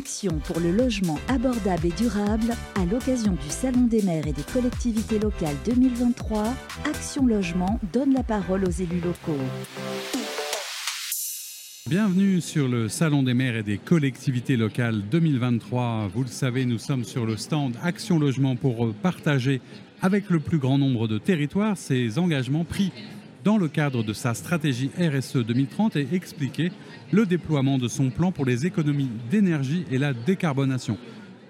action pour le logement abordable et durable à l'occasion du Salon des maires et des collectivités locales 2023. Action Logement donne la parole aux élus locaux. Bienvenue sur le Salon des maires et des collectivités locales 2023. Vous le savez, nous sommes sur le stand Action Logement pour partager avec le plus grand nombre de territoires ces engagements pris dans le cadre de sa stratégie RSE 2030 et expliquer le déploiement de son plan pour les économies d'énergie et la décarbonation.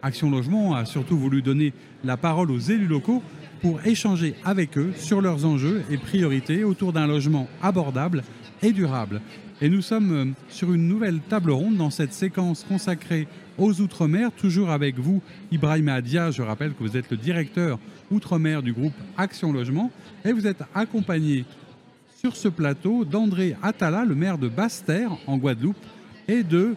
Action Logement a surtout voulu donner la parole aux élus locaux pour échanger avec eux sur leurs enjeux et priorités autour d'un logement abordable et durable. Et nous sommes euh, sur une nouvelle table ronde dans cette séquence consacrée aux Outre-mer, toujours avec vous, Ibrahim Adia. Je rappelle que vous êtes le directeur Outre-mer du groupe Action Logement et vous êtes accompagné sur ce plateau d'André Attala, le maire de Basse-Terre en Guadeloupe, et de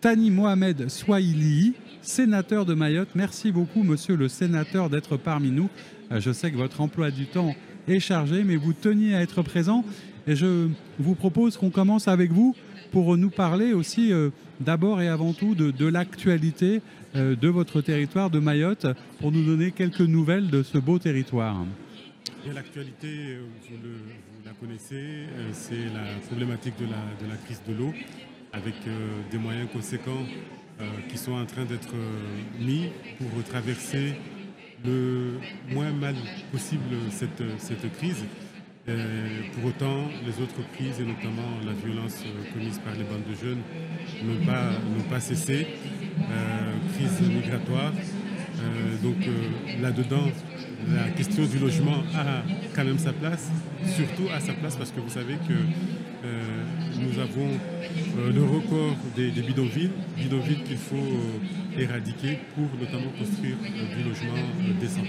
Tani Mohamed Swahili, sénateur de Mayotte. Merci beaucoup, monsieur le sénateur, d'être parmi nous. Euh, je sais que votre emploi du temps est chargé, mais vous teniez à être présent. Et je vous propose qu'on commence avec vous pour nous parler aussi euh, d'abord et avant tout de, l'actualité euh, de votre territoire de Mayotte, pour nous donner quelques nouvelles de ce beau territoire. L'actualité, vous, la connaissez, c'est la problématique de la, crise de l'eau, avec des moyens conséquents euh, qui sont en train d'être euh, mis pour traverser le moins mal possible cette, crise. Euh, pour autant, les autres crises, et notamment la violence commise par les bandes de jeunes, n'ont pas, pas cessé. crise migratoire. Donc là-dedans, la question du logement a quand même sa place, surtout à sa place parce que vous savez que nous avons euh, le record des, bidonvilles, bidonvilles qu'il faut euh, éradiquer pour notamment construire euh, du logement décent.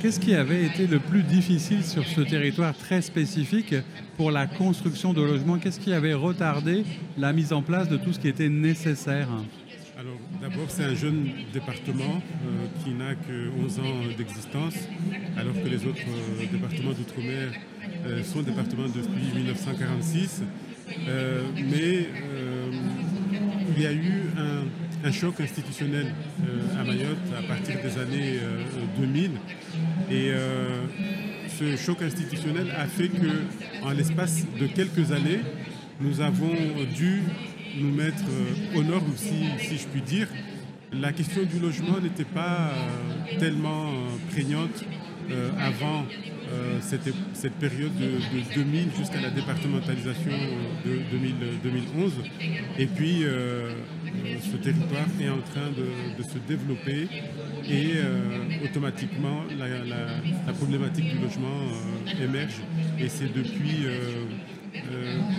Qu'est-ce qui avait été le plus difficile sur ce territoire très spécifique pour la construction de logements? Qu'est-ce qui avait retardé la mise en place de tout ce qui était nécessaire? Alors d'abord c'est un jeune département qui n'a que 11 ans d'existence alors que les autres départements d'outre-mer sont départements depuis 1946 euh, mais euh, il y a eu un, choc institutionnel euh, à Mayotte à partir des années 2000. Et ce choc institutionnel a fait que, en l'espace de quelques années, nous avons dû nous mettre au nord, si, je puis dire. La question du logement n'était pas tellement prégnante avant euh, cette, période de, 2000 jusqu'à la départementalisation de 2011. Et puis, euh, ce territoire est en train de, se développer et euh, automatiquement, la, problématique du logement émerge. Et c'est depuis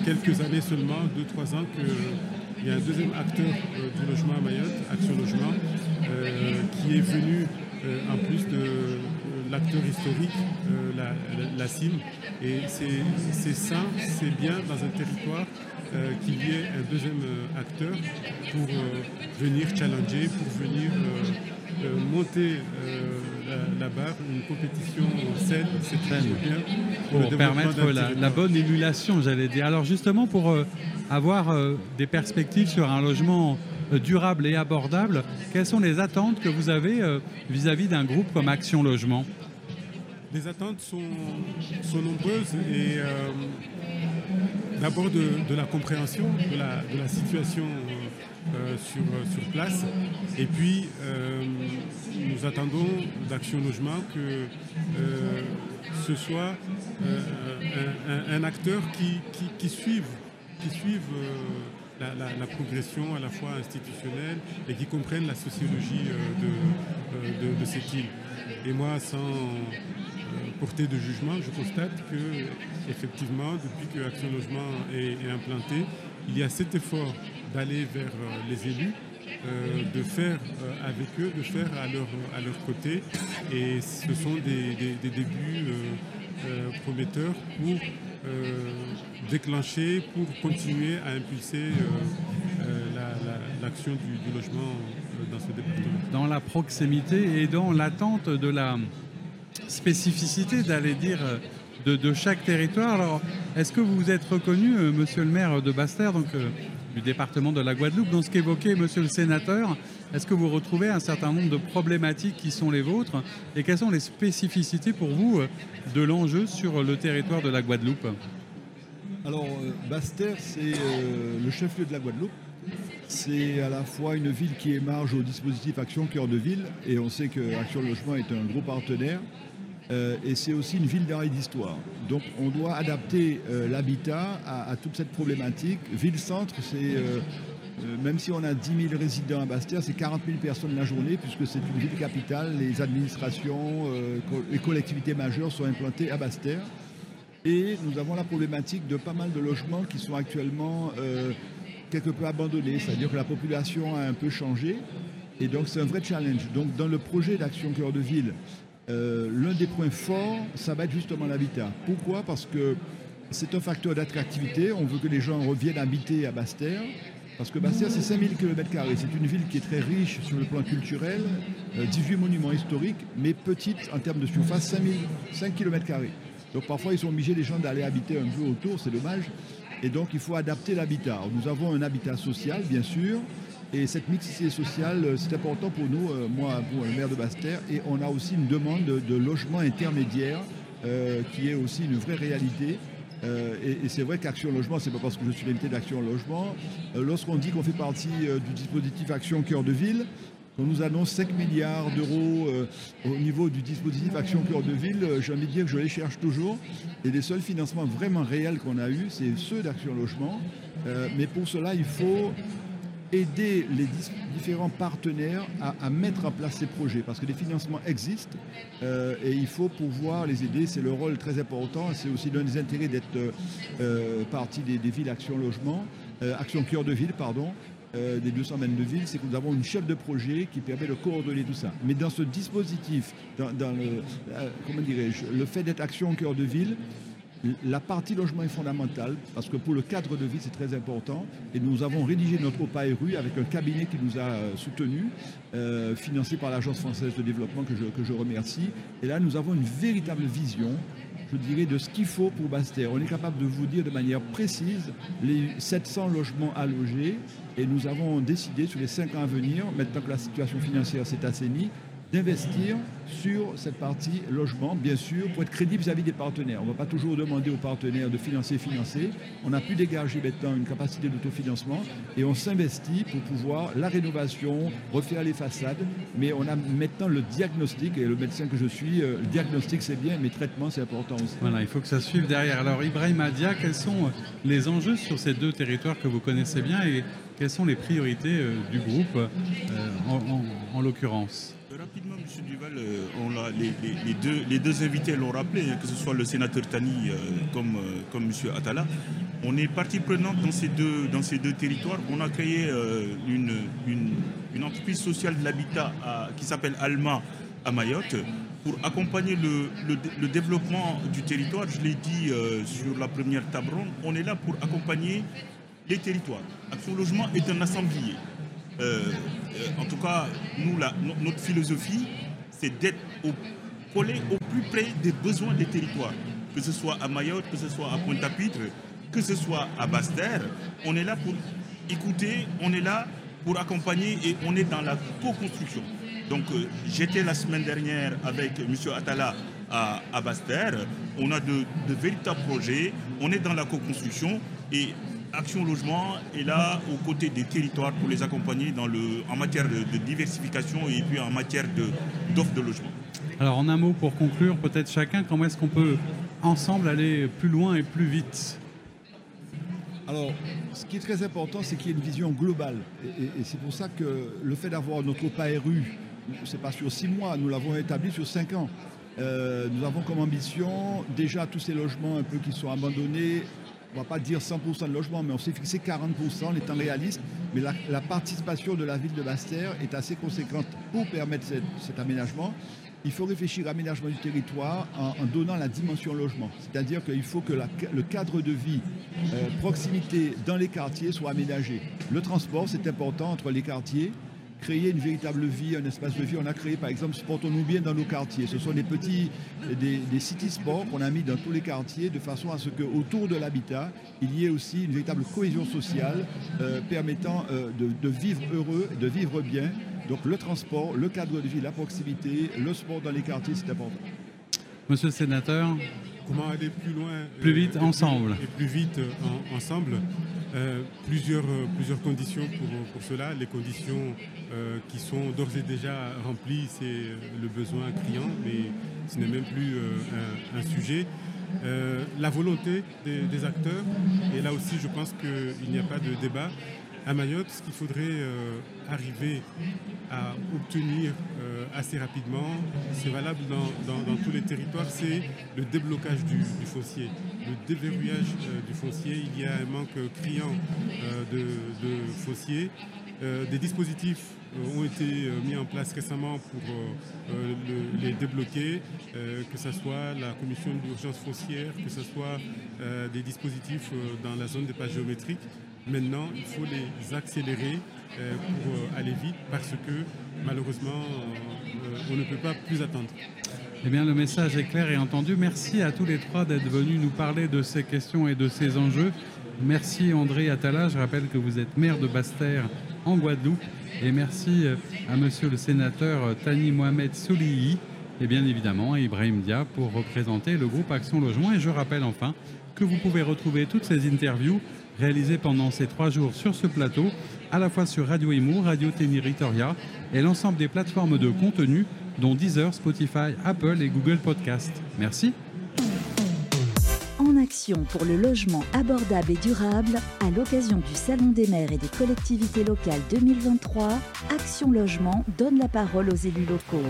quelques années seulement, 2-3 ans, qu'il y a un deuxième acteur du logement à Mayotte, Action Logement, qui est venu en plus de l'acteur historique, euh, la, CIM. Et c'est ça, c'est bien dans un territoire euh, qu'il y ait un deuxième euh, acteur pour venir challenger, pour venir monter la, barre, une compétition saine, c'est très bien. Pour, permettre la, bonne émulation, j'allais dire. Alors justement, pour avoir des perspectives sur un logement durable et abordable, quelles sont les attentes que vous avez vis-à-vis d'un groupe comme Action Logement? Les attentes sont, sont nombreuses et euh, d'abord de, la compréhension de la, situation euh, sur, sur, place et puis euh, nous attendons d'Action Logement que ce soit un, acteur qui, qui, suive, qui suive la, progression à la fois institutionnelle et qui comprenne la sociologie de, de, cette île. Et moi, sans, portée de jugement, je constate que effectivement, depuis que Action Logement est, implanté, il y a cet effort d'aller vers euh, les élus, euh, de faire euh, avec eux, de faire à leur, à leur côté. Et ce sont des, débuts prometteurs pour déclencher, pour continuer à impulser l'action du, logement dans ce département. Dans la proximité et dans l'attente de la spécificité d'aller dire euh, de, chaque territoire. Alors, est-ce que vous êtes reconnu, monsieur le maire de Bastère, donc du département de la Guadeloupe, dans ce qu'évoquait monsieur le sénateur Est-ce que vous retrouvez un certain nombre de problématiques qui sont les vôtres Et quelles sont les spécificités pour vous de l'enjeu sur le territoire de la Guadeloupe? Alors, Bastère, c'est le chef-lieu de la Guadeloupe. C'est à la fois une ville qui émarge au dispositif Action Cœur de Ville, et on sait que Action Logement est un gros partenaire. Euh, et c'est aussi une ville d'arrêt d'histoire. Donc on doit adapter euh, l'habitat à, toute cette problématique. Ville-centre, c'est euh, même si on a 10 000 résidents à Bastère, c'est 40 000 personnes la journée, puisque c'est une ville capitale. Les administrations, les collectivités majeures sont implantées à Bastère. Et nous avons la problématique de pas mal de logements qui sont actuellement quelque peu abandonné, c'est-à-dire que la population a un peu changé. Et donc c'est un vrai challenge. Donc dans le projet d'action cœur de ville, euh, l'un des points forts, ça va être justement l'habitat. Pourquoi? Parce que c'est un facteur d'attractivité. On veut que les gens reviennent habiter à Bastère. Parce que Bastère, c'est 5000 km. C'est une ville qui est très riche sur le plan culturel, 18 euh, monuments historiques, mais petite en termes de surface, 5000, 5 km. Donc parfois, ils sont obligés, les gens, d'aller habiter un peu autour, c'est dommage. Et donc, il faut adapter l'habitat. Nous avons un habitat social, bien sûr, et cette mixité sociale, euh, c'est important pour nous, euh, moi, pour le maire de Bastère, et on a aussi une demande de, logement intermédiaire, euh, qui est aussi une vraie réalité. et, c'est vrai qu'Action Logement, c'est pas parce que je suis l'invité d'Action Logement. Lorsqu'on dit qu'on fait partie du dispositif Action Cœur de Ville, on nous annonce 5 milliards d'euros au niveau du dispositif Action Cœur de Ville. J'ai envie de dire que je les cherche toujours. Et les seuls financements vraiment réels qu'on a eus, c'est ceux d'Action Logement. Mais pour cela, il faut aider les différents partenaires à, mettre en place ces projets parce que les financements existent et il faut pouvoir les aider. C'est le rôle très important. C'est aussi l'un des intérêts d'être partie des, villes Action Logement, Action Cœur de Ville, pardon, euh, des 222 villes, c'est que nous avons une chef de projet qui permet de coordonner tout ça. Mais dans ce dispositif, dans, le, euh, comment dirais-je, le fait d'être action cœur de ville, la partie logement est fondamentale parce que pour le cadre de vie, c'est très important. Et nous avons rédigé notre OPA-RU avec un cabinet qui nous a euh, soutenus, financé par l'Agence française de développement que je, que je remercie. Et là, nous avons une véritable vision je dirais, de ce qu'il faut pour Bastère. On est capable de vous dire de manière précise les 700 logements à loger et nous avons décidé sur les 5 ans à venir, maintenant que la situation financière s'est assainie, d'investir sur cette partie logement, bien sûr, pour être crédible vis-à-vis des partenaires. On ne va pas toujours demander aux partenaires de financer, financer. On a pu dégager maintenant une capacité d'autofinancement et on s'investit pour pouvoir la rénovation, refaire les façades. Mais on a maintenant le diagnostic, et le médecin que je suis, euh, le diagnostic c'est bien, mais traitement c'est important aussi. Voilà, il faut que ça suive derrière. Alors Ibrahim Adia, quels sont les enjeux sur ces deux territoires que vous connaissez bien et quelles sont les priorités euh, du groupe euh, en l'occurrence? Rapidement, M. Duval, euh, les, deux, invités l'ont rappelé, que ce soit le sénateur Tani euh, comme, euh, M. Atala. On est partie prenante dans ces deux, territoires. On a créé une, entreprise sociale de l'habitat qui s'appelle Alma à Mayotte pour accompagner le, développement du territoire. Je l'ai dit sur la première table ronde, on est là pour accompagner les territoires. Action Logement est un assemblier. En tout cas, nous, notre philosophie, c'est d'être collé au plus près des besoins des territoires. Que ce soit à Mayotte, que ce soit à Pointe-à-Pitre, que ce soit à Basse-Terre, on est là pour écouter, on est là pour accompagner et on est dans la co-construction. Donc euh, j'étais la semaine dernière avec M. Atala à, à Basse-Terre, on a de, de, véritables projets, on est dans la co-construction et Action Logement est là aux côtés des territoires pour les accompagner dans le, en matière de, diversification et puis en matière d'offres de, logement. Alors en un mot pour conclure, peut-être chacun, comment est-ce qu'on peut ensemble aller plus loin et plus vite? Alors, ce qui est très important, c'est qu'il y ait une vision globale. Et, c'est pour ça que le fait d'avoir notre PARU, c'est pas sur six mois, nous l'avons établi sur cinq ans. Euh, nous avons comme ambition déjà tous ces logements un peu qui sont abandonnés, on ne va pas dire 100% de logement, mais on s'est fixé 40% en étant réaliste. Mais la, participation de la ville de Bastère est assez conséquente pour permettre cet aménagement. Il faut réfléchir à l'aménagement du territoire en, donnant la dimension logement. C'est-à-dire qu'il faut que le cadre de vie, euh, proximité dans les quartiers soit aménagé. Le transport, c'est important entre les quartiers. Créer une véritable vie, un espace de vie. On a créé par exemple Sportons-nous bien dans nos quartiers. Ce sont des petits, des, des city sports qu'on a mis dans tous les quartiers de façon à ce qu'autour de l'habitat, il y ait aussi une véritable cohésion sociale euh, permettant euh, de, de vivre heureux, de vivre bien. Donc le transport, le cadre de vie, la proximité, le sport dans les quartiers, c'est important. Monsieur le sénateur, Comment aller plus loin Plus euh, vite et ensemble. Et plus vite euh, en- ensemble? Euh, plusieurs, euh, plusieurs conditions pour, pour cela. Les conditions euh, qui sont d'ores et déjà remplies, c'est le besoin criant, mais ce n'est même plus un, sujet. La volonté des acteurs, et là aussi je pense qu'il n'y a pas de débat. À Mayotte, ce qu'il faudrait euh, arriver à obtenir euh, assez rapidement, c'est valable dans, tous les territoires, c'est le déblocage du, foncier, le déverrouillage euh, du foncier. Il y a un manque criant de, foncier. Des dispositifs ont été mis en place récemment pour le- les débloquer, que ce soit la commission d'urgence foncière, que ce soit des dispositifs dans la zone des pages géométriques. Maintenant, il faut les accélérer euh, pour euh, aller vite parce que malheureusement, euh, on ne peut pas plus attendre. eh bien, le message est clair et entendu. Merci à tous les trois d'être venus nous parler de ces questions et de ces enjeux. Merci André Attala. Je rappelle que vous êtes maire de Basse-Terre en Guadeloupe. Et merci à monsieur le sénateur Tani Mohamed Solihi et bien évidemment à Ibrahim Dia pour représenter le groupe Action Logement. Et je rappelle enfin que vous pouvez retrouver toutes ces interviews réalisées pendant ces trois jours sur ce plateau, à la fois sur Radio Imo, Radio Ténéritoria et l'ensemble des plateformes de contenu, dont Deezer, Spotify, Apple et Google Podcast. Merci. En action pour le logement abordable et durable, à l'occasion du Salon des maires et des collectivités locales 2023, Action Logement donne la parole aux élus locaux.